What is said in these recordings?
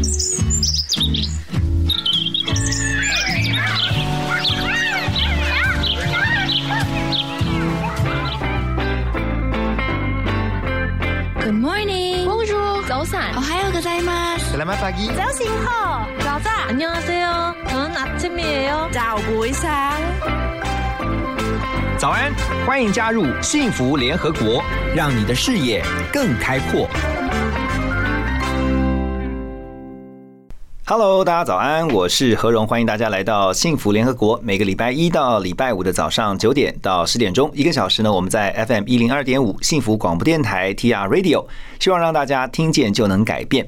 Good morning. Bonjour.早安. 오하요 고자이마스. Selamat pagi. 早醒好.早安. 안녕하세요. 저는 아침이에요. 早不一상早安，欢迎加入幸福联合国，让你的视野更开阔。 Hello，大家早安，我是何荣，欢迎大家来到幸福联合国。每个礼拜一到礼拜五的早上九点到十点钟，一个小时呢，我们在 FM 一零二点五幸福广播电台 TR Radio，希望让大家听见就能改变。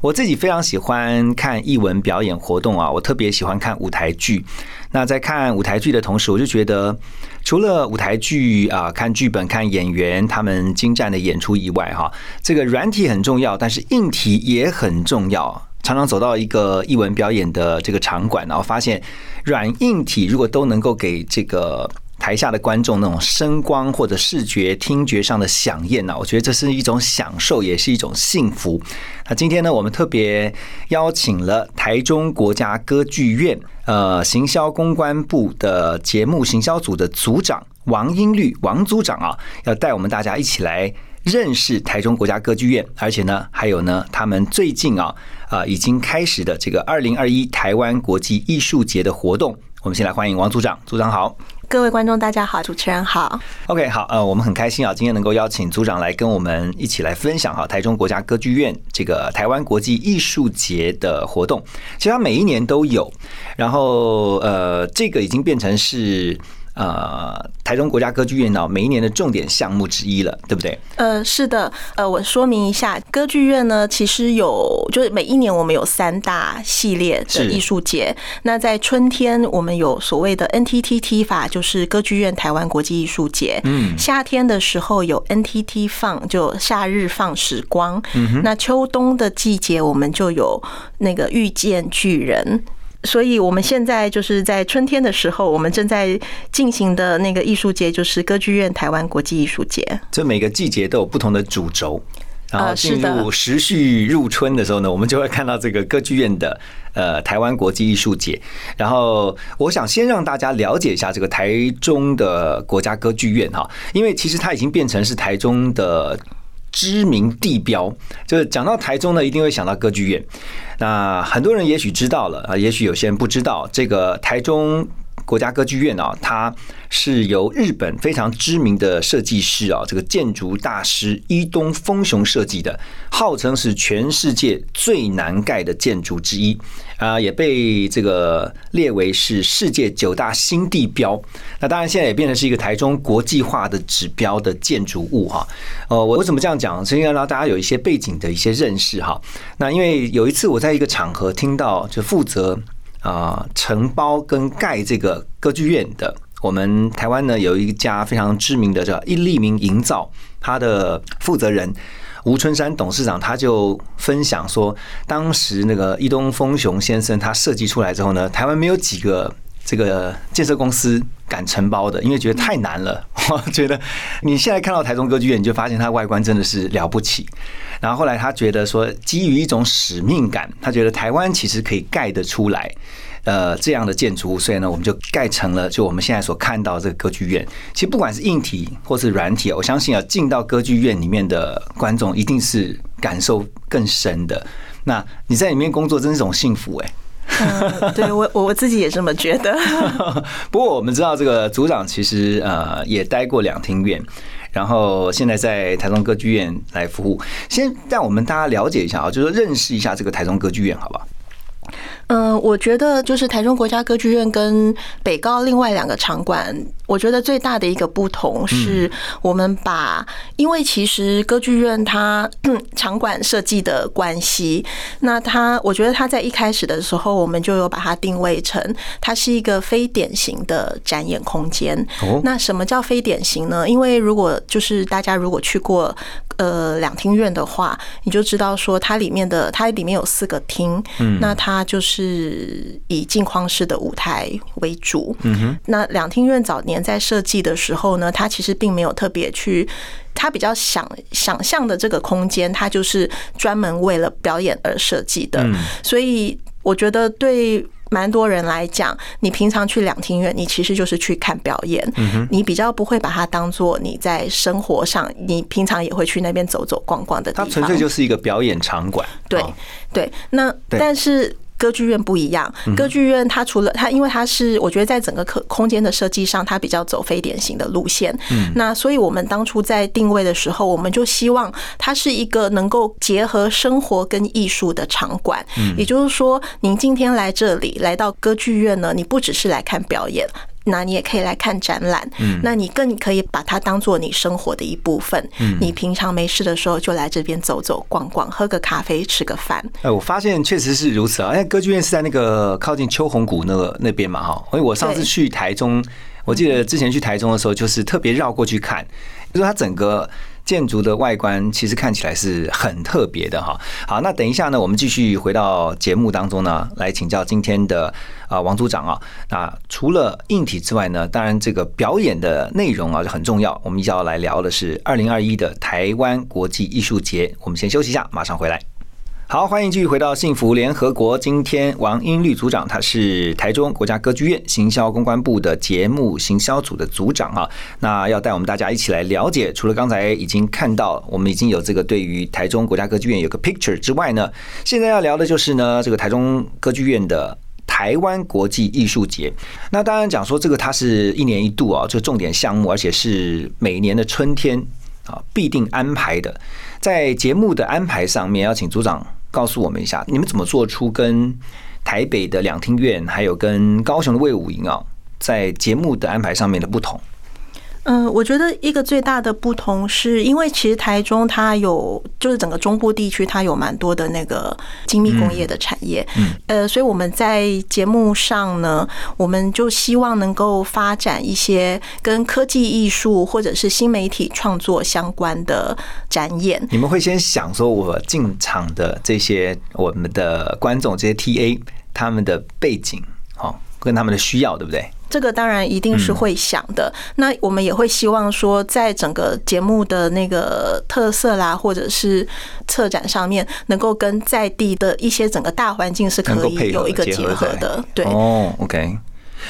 我自己非常喜欢看艺文表演活动啊，我特别喜欢看舞台剧。那在看舞台剧的同时，我就觉得，除了舞台剧啊，看剧本、看演员他们精湛的演出以外，哈，这个软体很重要，但是硬体也很重要。常常走到一个艺文表演的这个场馆，然后发现软硬体如果都能够给这个台下的观众那种声光或者视觉、听觉上的响应呢，我觉得这是一种享受，也是一种幸福。那今天呢，我们特别邀请了台中国家歌剧院呃行销公关部的节目行销组的组长王英律王组长啊，要带我们大家一起来认识台中国家歌剧院，而且呢，还有呢，他们最近啊啊已经开始的这个二零二一台湾国际艺术节的活动。我们先来欢迎王组长，组长好。各位观众大家好，主持人好。OK，好，呃，我们很开心啊，今天能够邀请组长来跟我们一起来分享哈，台中国家歌剧院这个台湾国际艺术节的活动。其实它每一年都有，然后呃，这个已经变成是呃台中国家歌剧院呢每一年的重点项目之一了，对不对？呃，是的，呃，我说明一下，歌剧院呢，其实有，就是每一年我们有三大系列的是艺术节。那在春天，我们有所谓的 NTTT 法，就是歌剧院台湾国际艺术节。嗯夏天的时候有 NTT 放，就夏日放时光。那秋冬的季节，我们就有那个遇见巨人。所以，我们现在就是在春天的时候，我们正在进行的那个艺术节，就是歌剧院台湾国际艺术节。这每个季节都有不同的主轴。然后进入时序入春的时候呢，我们就会看到这个歌剧院的呃台湾国际艺术节。然后我想先让大家了解一下这个台中的国家歌剧院哈，因为其实它已经变成是台中的。知名地标，就是讲到台中呢，一定会想到歌剧院。那很多人也许知道了啊，也许有些人不知道，这个台中国家歌剧院啊，它是由日本非常知名的设计师啊，这个建筑大师伊东丰雄设计的，号称是全世界最难盖的建筑之一啊，也被这个列为是世界九大新地标。那当然，现在也变成是一个台中国际化的指标的建筑物哈。呃，我为什么这样讲？是因为让大家有一些背景的一些认识哈。那因为有一次我在一个场合听到，就负责啊承包跟盖这个歌剧院的，我们台湾呢有一家非常知名的叫一立明营造，它的负责人。吴春山董事长他就分享说，当时那个伊东丰雄先生他设计出来之后呢，台湾没有几个这个建设公司敢承包的，因为觉得太难了。我觉得你现在看到台中歌剧院，你就发现它外观真的是了不起。然后后来他觉得说，基于一种使命感，他觉得台湾其实可以盖得出来。呃，这样的建筑物，所以呢，我们就盖成了就我们现在所看到这个歌剧院。其实不管是硬体或是软体，我相信啊，进到歌剧院里面的观众一定是感受更深的。那你在里面工作，真是种幸福哎、嗯，对我我自己也这么觉得。不过我们知道，这个组长其实呃也待过两厅院，然后现在在台中歌剧院来服务。先让我们大家了解一下啊，就是说认识一下这个台中歌剧院，好不好？嗯，我觉得就是台中国家歌剧院跟北高另外两个场馆，我觉得最大的一个不同是我们把，因为其实歌剧院它嗯场馆设计的关系，那它我觉得它在一开始的时候，我们就有把它定位成它是一个非典型的展演空间。哦那什么叫非典型呢？因为如果就是大家如果去过呃两厅院的话，你就知道说它里面的它里面有四个厅，嗯那它就是以镜框式的舞台为主。嗯哼，那两厅院早年年在设计的时候呢，它其实并没有特别去，他比较想想象的这个空间，它就是专门为了表演而设计的，所以我觉得对。蛮多人来讲，你平常去两厅院，你其实就是去看表演，你比较不会把它当做你在生活上，你平常也会去那边走走逛逛的地方。它纯粹就是一个表演场馆。对对，那但是。歌剧院不一样，歌剧院它除了它，因为它是我觉得在整个空空间的设计上，它比较走非典型的路线。嗯，那所以我们当初在定位的时候，我们就希望它是一个能够结合生活跟艺术的场馆。嗯，也就是说，您今天来这里来到歌剧院呢，你不只是来看表演。那你也可以来看展览，嗯，那你更可以把它当做你生活的一部分。嗯，你平常没事的时候就来这边走走逛逛，喝个咖啡，吃个饭。哎，我发现确实是如此啊！因为歌剧院是在那个靠近秋红谷那个那边嘛，哈。因为我上次去台中，我记得之前去台中的时候，就是特别绕过去看，就是它整个。建筑的外观其实看起来是很特别的哈。好，那等一下呢，我们继续回到节目当中呢，来请教今天的啊王组长啊。那除了硬体之外呢，当然这个表演的内容啊就很重要。我们一要来聊的是二零二一的台湾国际艺术节。我们先休息一下，马上回来。好，欢迎继续回到幸福联合国。今天王英律组长，他是台中国家歌剧院行销公关部的节目行销组的组长啊。那要带我们大家一起来了解，除了刚才已经看到，我们已经有这个对于台中国家歌剧院有个 picture 之外呢，现在要聊的就是呢，这个台中歌剧院的台湾国际艺术节。那当然讲说这个它是一年一度啊，这个重点项目，而且是每年的春天啊必定安排的。在节目的安排上面，要请组长。告诉我们一下，你们怎么做出跟台北的两厅院，还有跟高雄的魏武营啊，在节目的安排上面的不同？嗯，我觉得一个最大的不同是，因为其实台中它有，就是整个中部地区它有蛮多的那个精密工业的产业，嗯，呃，所以我们在节目上呢，我们就希望能够发展一些跟科技艺术或者是新媒体创作相关的展演。你们会先想说，我进场的这些我们的观众，这些 TA 他们的背景，好，跟他们的需要，对不对？这个当然一定是会想的。那我们也会希望说，在整个节目的那个特色啦，或者是策展上面，能够跟在地的一些整个大环境是可以有一个结合的。对哦，OK，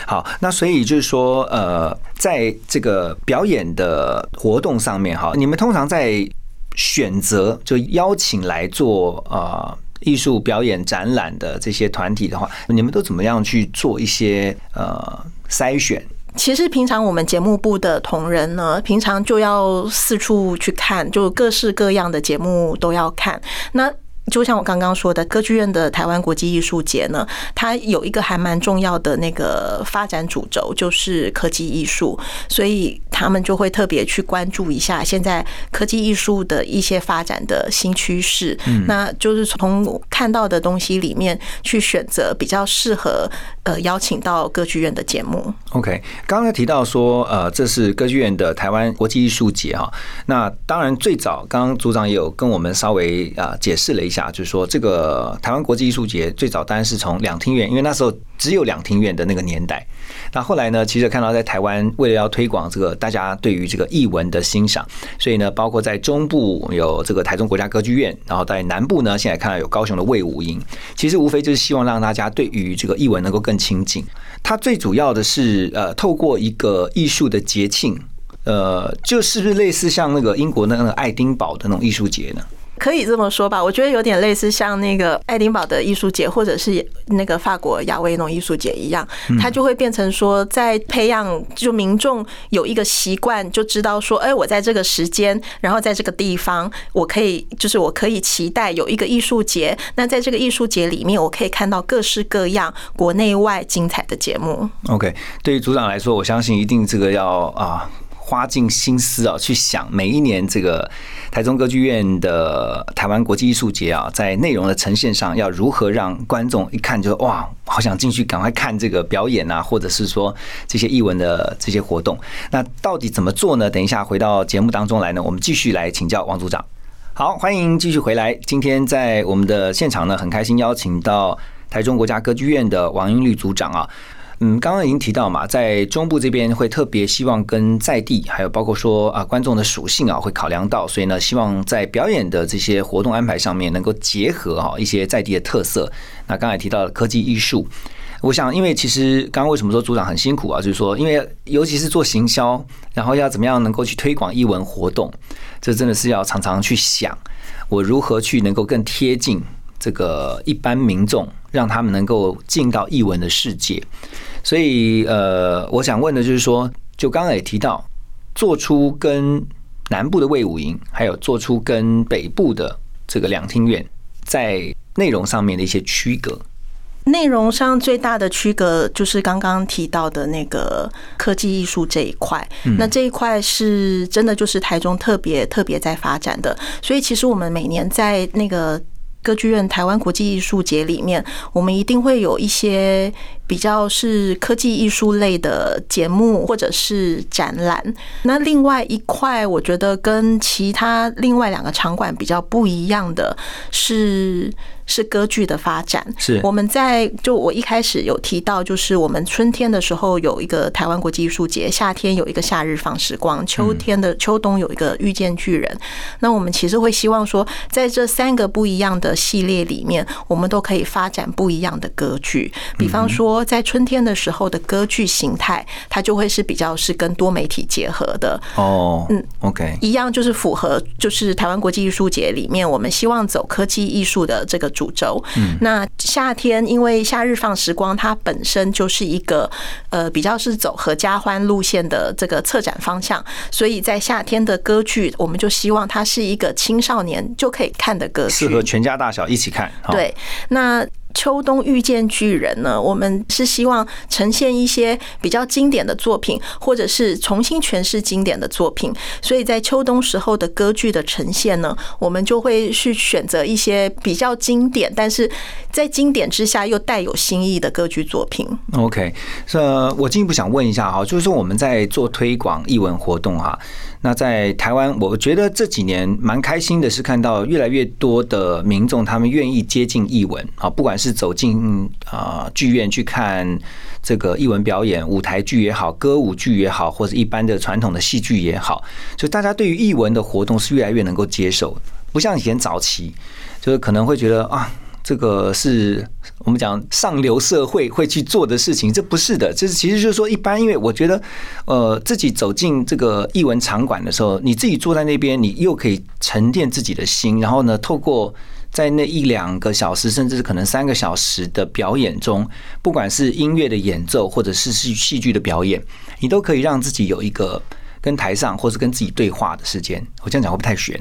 好。那所以就是说，呃，在这个表演的活动上面，哈，你们通常在选择就邀请来做啊。艺术表演展览的这些团体的话，你们都怎么样去做一些呃筛选？其实平常我们节目部的同仁呢，平常就要四处去看，就各式各样的节目都要看。那就像我刚刚说的，歌剧院的台湾国际艺术节呢，它有一个还蛮重要的那个发展主轴，就是科技艺术，所以他们就会特别去关注一下现在科技艺术的一些发展的新趋势。嗯，那就是从看到的东西里面去选择比较适合呃邀请到歌剧院的节目。OK，刚刚提到说呃这是歌剧院的台湾国际艺术节哈，那当然最早刚刚组长也有跟我们稍微啊解释了一下。就是说，这个台湾国际艺术节最早当然是从两厅院，因为那时候只有两厅院的那个年代。那后来呢，其实看到在台湾为了要推广这个大家对于这个艺文的欣赏，所以呢，包括在中部有这个台中国家歌剧院，然后在南部呢，现在看到有高雄的魏武营，其实无非就是希望让大家对于这个艺文能够更亲近。它最主要的是呃，透过一个艺术的节庆，呃，就是不是类似像那个英国那个爱丁堡的那种艺术节呢？可以这么说吧，我觉得有点类似像那个爱丁堡的艺术节，或者是那个法国亚威农艺术节一样，它就会变成说，在培养就民众有一个习惯，就知道说，哎，我在这个时间，然后在这个地方，我可以就是我可以期待有一个艺术节。那在这个艺术节里面，我可以看到各式各样国内外精彩的节目。OK，对于组长来说，我相信一定这个要啊。花尽心思啊，去想每一年这个台中歌剧院的台湾国际艺术节啊，在内容的呈现上，要如何让观众一看就哇，好想进去赶快看这个表演啊，或者是说这些艺文的这些活动。那到底怎么做呢？等一下回到节目当中来呢，我们继续来请教王组长。好，欢迎继续回来。今天在我们的现场呢，很开心邀请到台中国家歌剧院的王英律组长啊。嗯，刚刚已经提到嘛，在中部这边会特别希望跟在地，还有包括说啊观众的属性啊，会考量到，所以呢，希望在表演的这些活动安排上面能够结合哈一些在地的特色。那刚才提到的科技艺术，我想，因为其实刚刚为什么说组长很辛苦啊？就是说，因为尤其是做行销，然后要怎么样能够去推广艺文活动，这真的是要常常去想，我如何去能够更贴近这个一般民众，让他们能够进到译文的世界。所以，呃，我想问的就是说，就刚刚也提到，做出跟南部的魏武营，还有做出跟北部的这个两厅院，在内容上面的一些区隔。内容上最大的区隔就是刚刚提到的那个科技艺术这一块，那这一块是真的就是台中特别特别在发展的，所以其实我们每年在那个。歌剧院台湾国际艺术节里面，我们一定会有一些比较是科技艺术类的节目或者是展览。那另外一块，我觉得跟其他另外两个场馆比较不一样的是。是歌剧的发展，是我们在就我一开始有提到，就是我们春天的时候有一个台湾国际艺术节，夏天有一个夏日放时光，秋天的秋冬有一个遇见巨人。那我们其实会希望说，在这三个不一样的系列里面，我们都可以发展不一样的歌剧。比方说，在春天的时候的歌剧形态，它就会是比较是跟多媒体结合的。哦，嗯，OK，一样就是符合就是台湾国际艺术节里面，我们希望走科技艺术的这个。主轴，那夏天因为夏日放时光，它本身就是一个呃比较是走合家欢路线的这个策展方向，所以在夏天的歌剧，我们就希望它是一个青少年就可以看的歌剧，适合全家大小一起看。对，那。秋冬遇见巨人呢？我们是希望呈现一些比较经典的作品，或者是重新诠释经典的作品。所以在秋冬时候的歌剧的呈现呢，我们就会去选择一些比较经典，但是在经典之下又带有新意的歌剧作品。OK，呃，我进一步想问一下哈，就是说我们在做推广译文活动哈。那在台湾，我觉得这几年蛮开心的，是看到越来越多的民众他们愿意接近译文啊，不管是走进啊剧院去看这个译文表演，舞台剧也好，歌舞剧也好，或者一般的传统的戏剧也好，就大家对于译文的活动是越来越能够接受，不像以前早期，就是可能会觉得啊。这个是我们讲上流社会会去做的事情，这不是的。这是其实就是说，一般因为我觉得，呃，自己走进这个艺文场馆的时候，你自己坐在那边，你又可以沉淀自己的心，然后呢，透过在那一两个小时，甚至是可能三个小时的表演中，不管是音乐的演奏，或者是戏戏剧的表演，你都可以让自己有一个。跟台上或是跟自己对话的时间，我这样讲会不会太悬？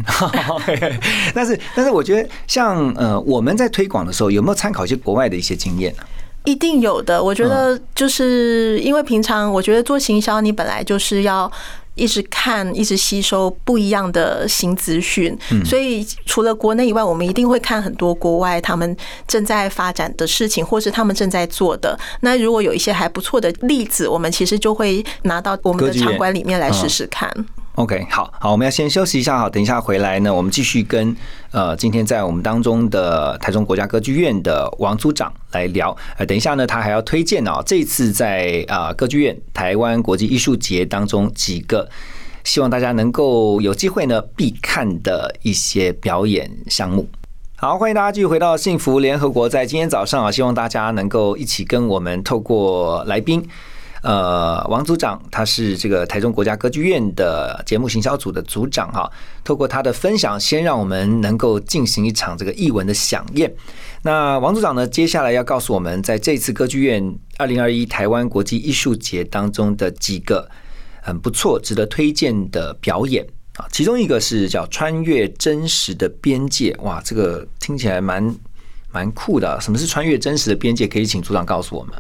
但是，但是我觉得，像呃，我们在推广的时候，有没有参考一些国外的一些经验呢？一定有的。我觉得，就是因为平常我觉得做行销，你本来就是要。一直看，一直吸收不一样的新资讯，所以除了国内以外，我们一定会看很多国外他们正在发展的事情，或是他们正在做的。那如果有一些还不错的例子，我们其实就会拿到我们的场馆里面来试试看。OK，好好，我们要先休息一下，好，等一下回来呢，我们继续跟呃，今天在我们当中的台中国家歌剧院的王组长来聊。呃，等一下呢，他还要推荐哦，这次在啊歌剧院台湾国际艺术节当中几个希望大家能够有机会呢必看的一些表演项目。好，欢迎大家继续回到幸福联合国，在今天早上啊，希望大家能够一起跟我们透过来宾。呃，王组长他是这个台中国家歌剧院的节目行销组的组长哈。透过他的分享，先让我们能够进行一场这个译文的飨宴。那王组长呢，接下来要告诉我们，在这次歌剧院二零二一台湾国际艺术节当中的几个很不错、值得推荐的表演啊。其中一个是叫《穿越真实的边界》，哇，这个听起来蛮蛮酷的。什么是穿越真实的边界？可以请组长告诉我们。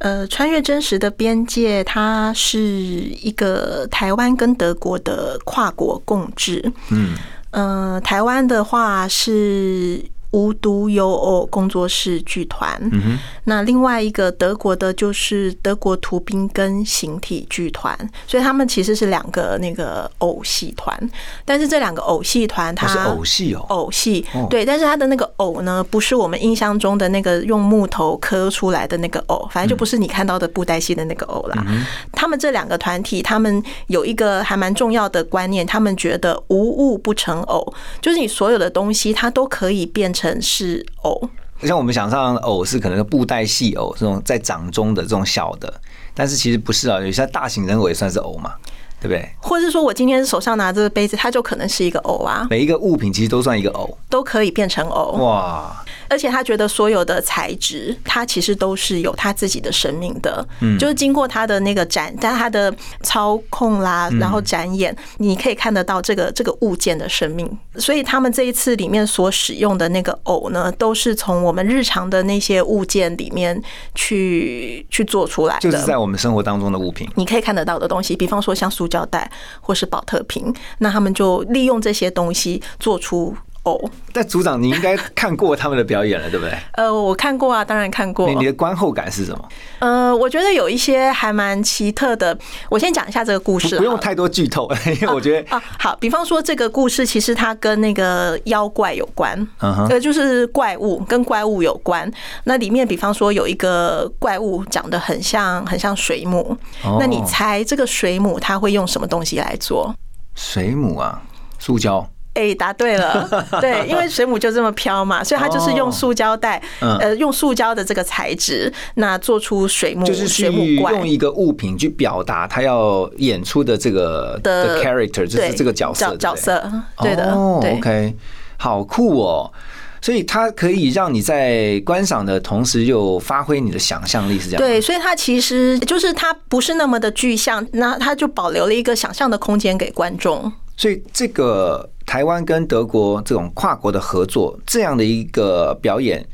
呃，穿越真实的边界，它是一个台湾跟德国的跨国共治。嗯，呃，台湾的话是无独有偶工作室剧团。嗯那另外一个德国的就是德国图宾根形体剧团，所以他们其实是两个那个偶戏团。但是这两个偶戏团它它是偶戏哦，偶戏哦，对，但是它的那个偶呢，不是我们印象中的那个用木头刻出来的那个偶，反正就不是你看到的布袋戏的那个偶啦。他们这两个团体，他们有一个还蛮重要的观念，他们觉得无物不成偶，就是你所有的东西，它都可以变成城市偶。像我们想象的偶是可能布袋戏偶这种在掌中的这种小的，但是其实不是啊，有些大型人偶也算是偶嘛，对不对？或者是说我今天手上拿这个杯子，它就可能是一个偶啊，每一个物品其实都算一个偶，都可以变成偶。哇，而且他觉得所有的材质，它其实都是有它自己的生命的，嗯，就是经过他的那个展，但他的操控啦，然后展演，你可以看得到这个这个物件的生命。所以他们这一次里面所使用的那个偶呢，都是从我们日常的那些物件里面去去做出来的，就是在我们生活当中的物品。你可以看得到的东西，比方说像塑胶带或是保特瓶，那他们就利用这些东西做出偶。但组长，你应该看过他们的表演了，对不对？呃，我看过啊，当然看过你。你的观后感是什么？呃，我觉得有一些还蛮奇特的。我先讲一下这个故事，不用太多剧透，因为我觉得啊，好，比方说这个故事其实它跟那个妖怪有关，呃，就是怪物跟怪物有关。那里面比方说有一个怪物长得很像很像水母，哦那你猜这个水母它会用什么东西来做？水母啊，塑胶。哎、答对了，对，因为水母就这么飘嘛，所以它就是用塑胶袋，嗯呃，用塑胶的这个材质，那做出水母，就是水母怪用一个物品去表达他要演出的这个的 character，就是对这个角色角角。色，对的。，OK，好酷哦！所以它可以让你在观赏的同时，又发挥你的想象力，是这样吗？对，所以它其实就是它不是那么的具象，那它就保留了一个想象的空间给观众。所以这个台湾跟德国这种跨国的合作，这样的一个表演，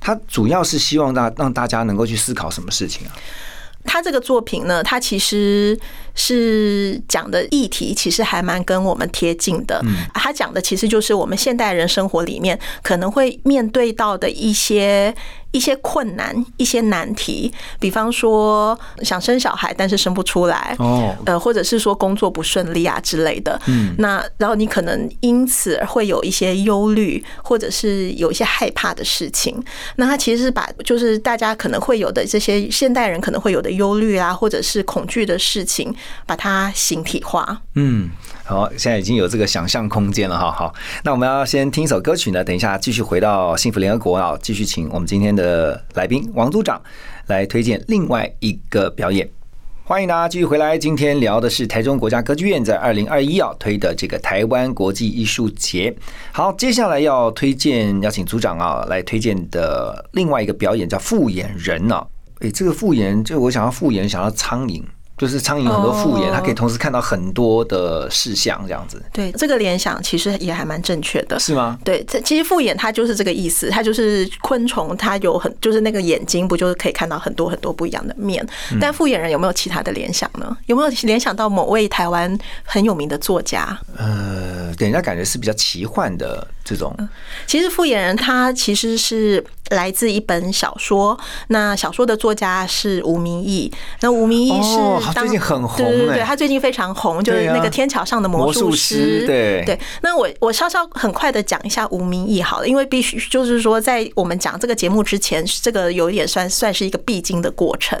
它主要是希望大让大家能够去思考什么事情啊？他这个作品呢，他其实是讲的议题，其实还蛮跟我们贴近的。他讲的其实就是我们现代人生活里面可能会面对到的一些一些困难、一些难题，比方说想生小孩但是生不出来，哦呃，或者是说工作不顺利啊之类的。嗯，那然后你可能因此会有一些忧虑，或者是有一些害怕的事情。那他其实是把就是大家可能会有的这些现代人可能会有的忧虑啊，或者是恐惧的事情，把它形体化。嗯，好，现在已经有这个想象空间了哈。好，那我们要先听一首歌曲呢，等一下继续回到幸福联合国啊，继续请我们今天的来宾王组长来推荐另外一个表演。欢迎大家继续回来，今天聊的是台中国家歌剧院在二零二一要推的这个台湾国际艺术节。好，接下来要推荐，要请组长啊来推荐的另外一个表演叫复眼人呢、啊。诶，这个复眼，就我想要复眼，想要苍蝇。就是苍蝇很多复眼，哦它可以同时看到很多的事项，这样子对，这个联想其实也还蛮正确的。是吗？对，这其实复眼它就是这个意思，它就是昆虫，它有很就是那个眼睛，不就是可以看到很多很多不一样的面？但复眼人有没有其他的联想呢？有没有联想到某位台湾很有名的作家？呃，给人家感觉是比较奇幻的这种，其实复眼人他其实是来自一本小说，那小说的作家是吴明义。那吴明义是哦最近很红对对对，欸他最近非常红，就是那个天桥上的魔魔术术师师。对对，那我我稍稍很快的讲一下吴明义好了，因为必须就是说，在我们讲这个节目之前，这个有点算算是一个必经的过程。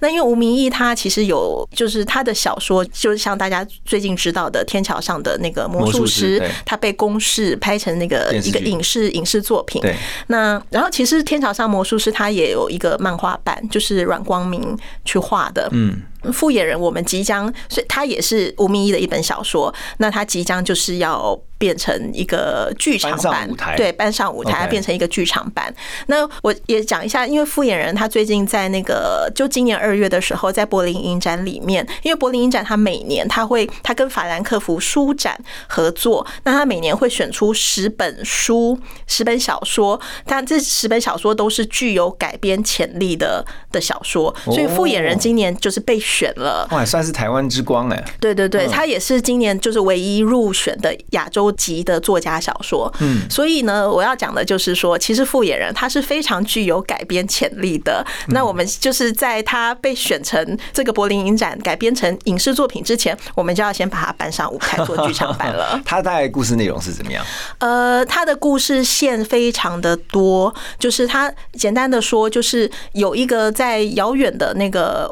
那因为吴明义他其实有，就是他的小说，就是像大家最近知道的《天桥上的那个魔魔术术师他被公视拍成那个一个影视影视作品。对，那然后其实《天桥上魔术师》他也有一个漫画版，就是阮光明去画的。嗯，复眼人，我们即将，所以他也是吴明义的一本小说。那他即将就是要变成一个剧场版舞台，对，搬上舞台变成一个剧场版。那我也讲一下，因为复眼人他最近在那个就今年二月的时候，在柏林影展里面，因为柏林影展他每年他会他跟法兰克福书展合作，那他每年会选出十本书、十本小说，但这十本小说都是具有改编潜力的的小说，所以复眼人今年就是被选了。哇，算是台湾之光哎。对对对，他也是今年就是唯一入选的亚洲籍的作家小说。嗯，所以呢，我要讲的就是说，其实《复演人》他是非常具有改编潜力的。那我们就是在他被选成这个柏林影展改编成影视作品之前，我们就要先把它搬上舞台做剧场版了。他大概故事内容是怎么样？呃，他的故事线非常的多，就是他简单的说，就是有一个在遥远的那个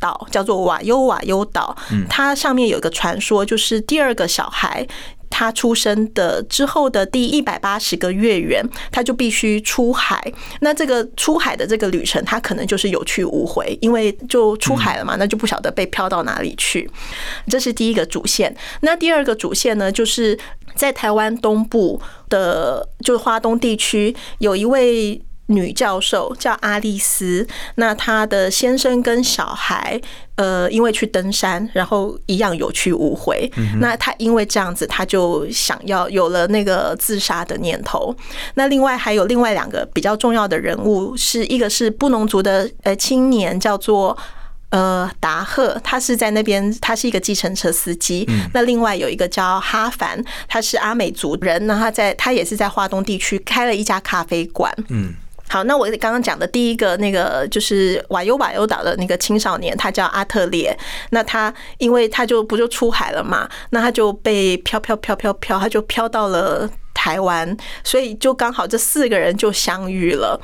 岛叫做瓦尤瓦尤岛，它上面有一个传说，就是第二个小孩。他出生的之后的第一百八十个月圆，他就必须出海。那这个出海的这个旅程，他可能就是有去无回，因为就出海了嘛，那就不晓得被飘到哪里去。这是第一个主线。那第二个主线呢，就是在台湾东部的，就是花东地区，有一位。女教授叫阿丽丝，那她的先生跟小孩，呃，因为去登山，然后一样有去无回。那她因为这样子，她就想要有了那个自杀的念头。那另外还有另外两个比较重要的人物，是一个是布农族的呃青年，叫做呃达赫，他是在那边，他是一个计程车司机。那另外有一个叫哈凡，他是阿美族人，那他在他也是在华东地区开了一家咖啡馆。嗯。好，那我刚刚讲的第一个那个就是瓦尤瓦尤岛的那个青少年，他叫阿特烈。那他因为他就不就出海了嘛，那他就被飘飘飘飘飘，他就飘到了台湾，所以就刚好这四个人就相遇了。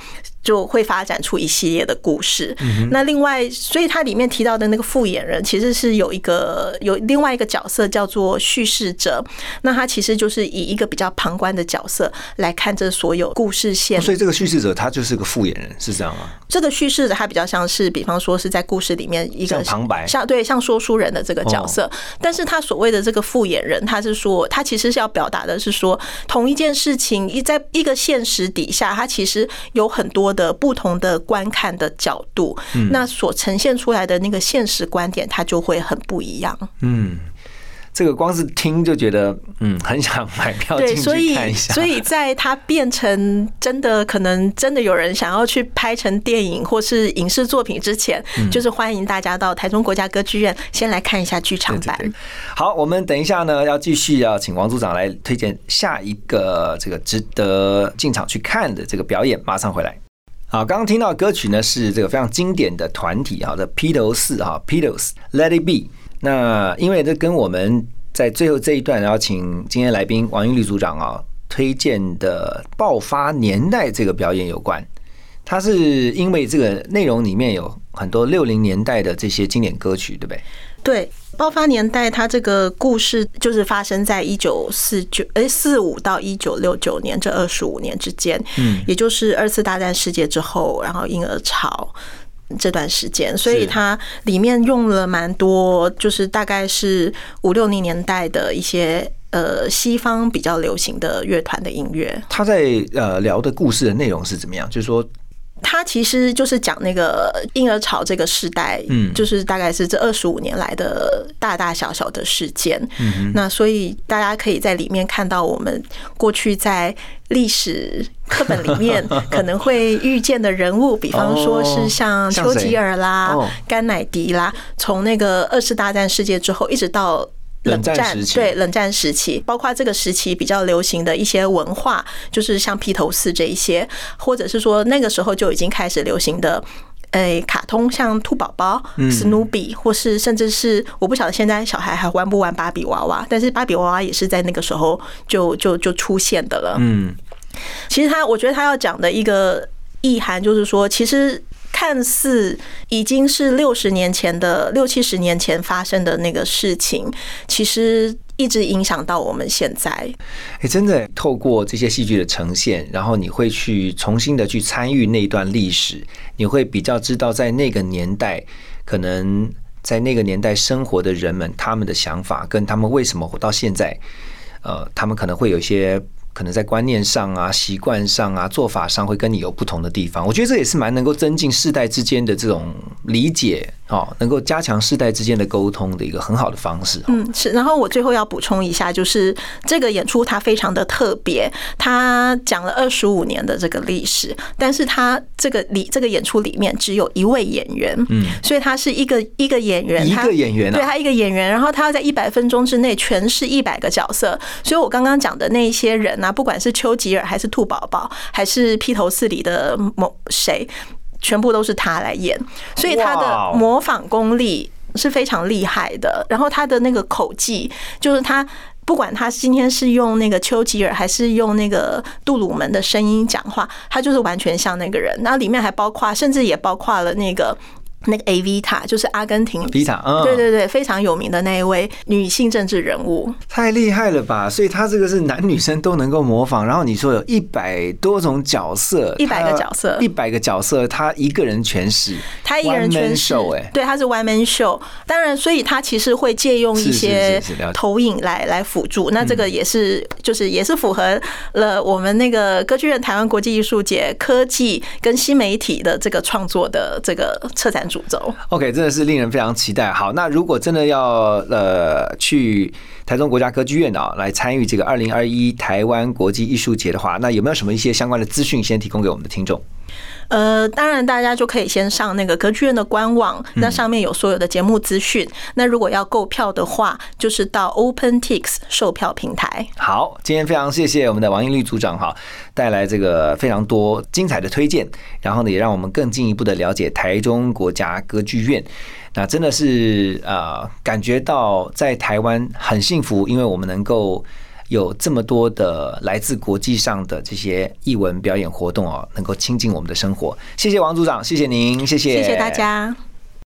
就会发展出一系列的故事。那另外，所以它里面提到的那个复眼人，其实是有一个有另外一个角色叫做叙事者。那他其实就是以一个比较旁观的角色来看这所有故事线。所以这个叙事者他就是个复眼人，是这样吗？这个叙事者他比较像是，比方说是在故事里面一个旁白，像对像说书人的这个角色。但是他所谓的这个复眼人，他是说他其实是要表达的是说，同一件事情一在一个现实底下，它其实有很多。的不同的观看的角度，那所呈现出来的那个现实观点，它就会很不一样。嗯。这个光是听就觉得，嗯，很想买票进去看一下。所以，在它变成真的，可能真的有人想要去拍成电影或是影视作品之前，就是欢迎大家到台中国家歌剧院先来看一下剧场版。好，我们等一下呢，要继续要请王组长来推荐下一个这个值得进场去看的这个表演，马上回来。好，刚刚听到歌曲呢，是这个非常经典的团体哈的披头士哈，Beatles Let It Be。那因为这跟我们在最后这一段然后请今天来宾王云律组长啊推荐的《爆发年代》这个表演有关，它是因为这个内容里面有很多六零年代的这些经典歌曲，对不对？对，《爆发年代》它这个故事就是发生在一九四九哎四五到一九六九年这二十五年之间，嗯，也就是二次大战世界之后，然后婴儿潮。这段时间，所以它里面用了蛮多，就是大概是五六零年代的一些呃西方比较流行的乐团的音乐。他在呃聊的故事的内容是怎么样？就是说。他其实就是讲那个婴儿潮这个时代，嗯，就是大概是这二十五年来的大大小小的事件。嗯，那所以大家可以在里面看到我们过去在历史课本里面 可能会遇见的人物，比方说是像丘吉尔啦、甘乃迪啦，从那个二次大战世界之后一直到。冷战对冷战时期，包括这个时期比较流行的一些文化，就是像披头士这一些，或者是说那个时候就已经开始流行的，诶，卡通像兔宝宝、史努比，或是甚至是我不晓得现在小孩还玩不玩芭比娃娃，但是芭比娃娃也是在那个时候就就就出现的了。嗯，其实他我觉得他要讲的一个意涵就是说，其实。看似已经是六十年前的六七十年前发生的那个事情，其实一直影响到我们现在。哎，真的透过这些戏剧的呈现，然后你会去重新的去参与那段历史，你会比较知道在那个年代，可能在那个年代生活的人们，他们的想法跟他们为什么活到现在，呃，他们可能会有一些。可能在观念上啊、习惯上啊、做法上会跟你有不同的地方，我觉得这也是蛮能够增进世代之间的这种理解哦，能够加强世代之间的沟通的一个很好的方式。嗯，是。然后我最后要补充一下，就是这个演出它非常的特别，它讲了二十五年的这个历史，但是它这个里这个演出里面只有一位演员，嗯，所以他是一个一个演员，一个演员，对他一个演员，然后他要在一百分钟之内诠释一百个角色，所以我刚刚讲的那一些人啊，不管是丘吉尔还是兔宝宝，还是披头士里的某谁。全部都是他来演，所以他的模仿功力是非常厉害的。然后他的那个口技，就是他不管他今天是用那个丘吉尔还是用那个杜鲁门的声音讲话，他就是完全像那个人。那里面还包括，甚至也包括了那个。那个 A V 塔就是阿根廷 V 塔，嗯，对对对，非常有名的那一位女性政治人物，太厉害了吧！所以她这个是男女生都能够模仿。然后你说有一百多种角色，一百个角色，一百个角色，她一个人诠释，她一个人诠释，哎，对，她是 One Man Show。当然，所以她其实会借用一些投影来来辅助。那这个也是，就是也是符合了我们那个歌剧院台湾国际艺术节科技跟新媒体的这个创作的这个策展主。走，OK，真的是令人非常期待。好，那如果真的要呃去台中国家歌剧院啊，来参与这个二零二一台湾国际艺术节的话，那有没有什么一些相关的资讯先提供给我们的听众？呃，当然，大家就可以先上那个歌剧院的官网，那上面有所有的节目资讯。那如果要购票的话，就是到 OpenTix 售票平台。好，今天非常谢谢我们的王英律组长哈，带来这个非常多精彩的推荐，然后呢，也让我们更进一步的了解台中国家歌剧院。那真的是啊，感觉到在台湾很幸福，因为我们能够。有这么多的来自国际上的这些译文表演活动哦，能够亲近我们的生活。谢谢王组长，谢谢您，谢谢，谢谢大家。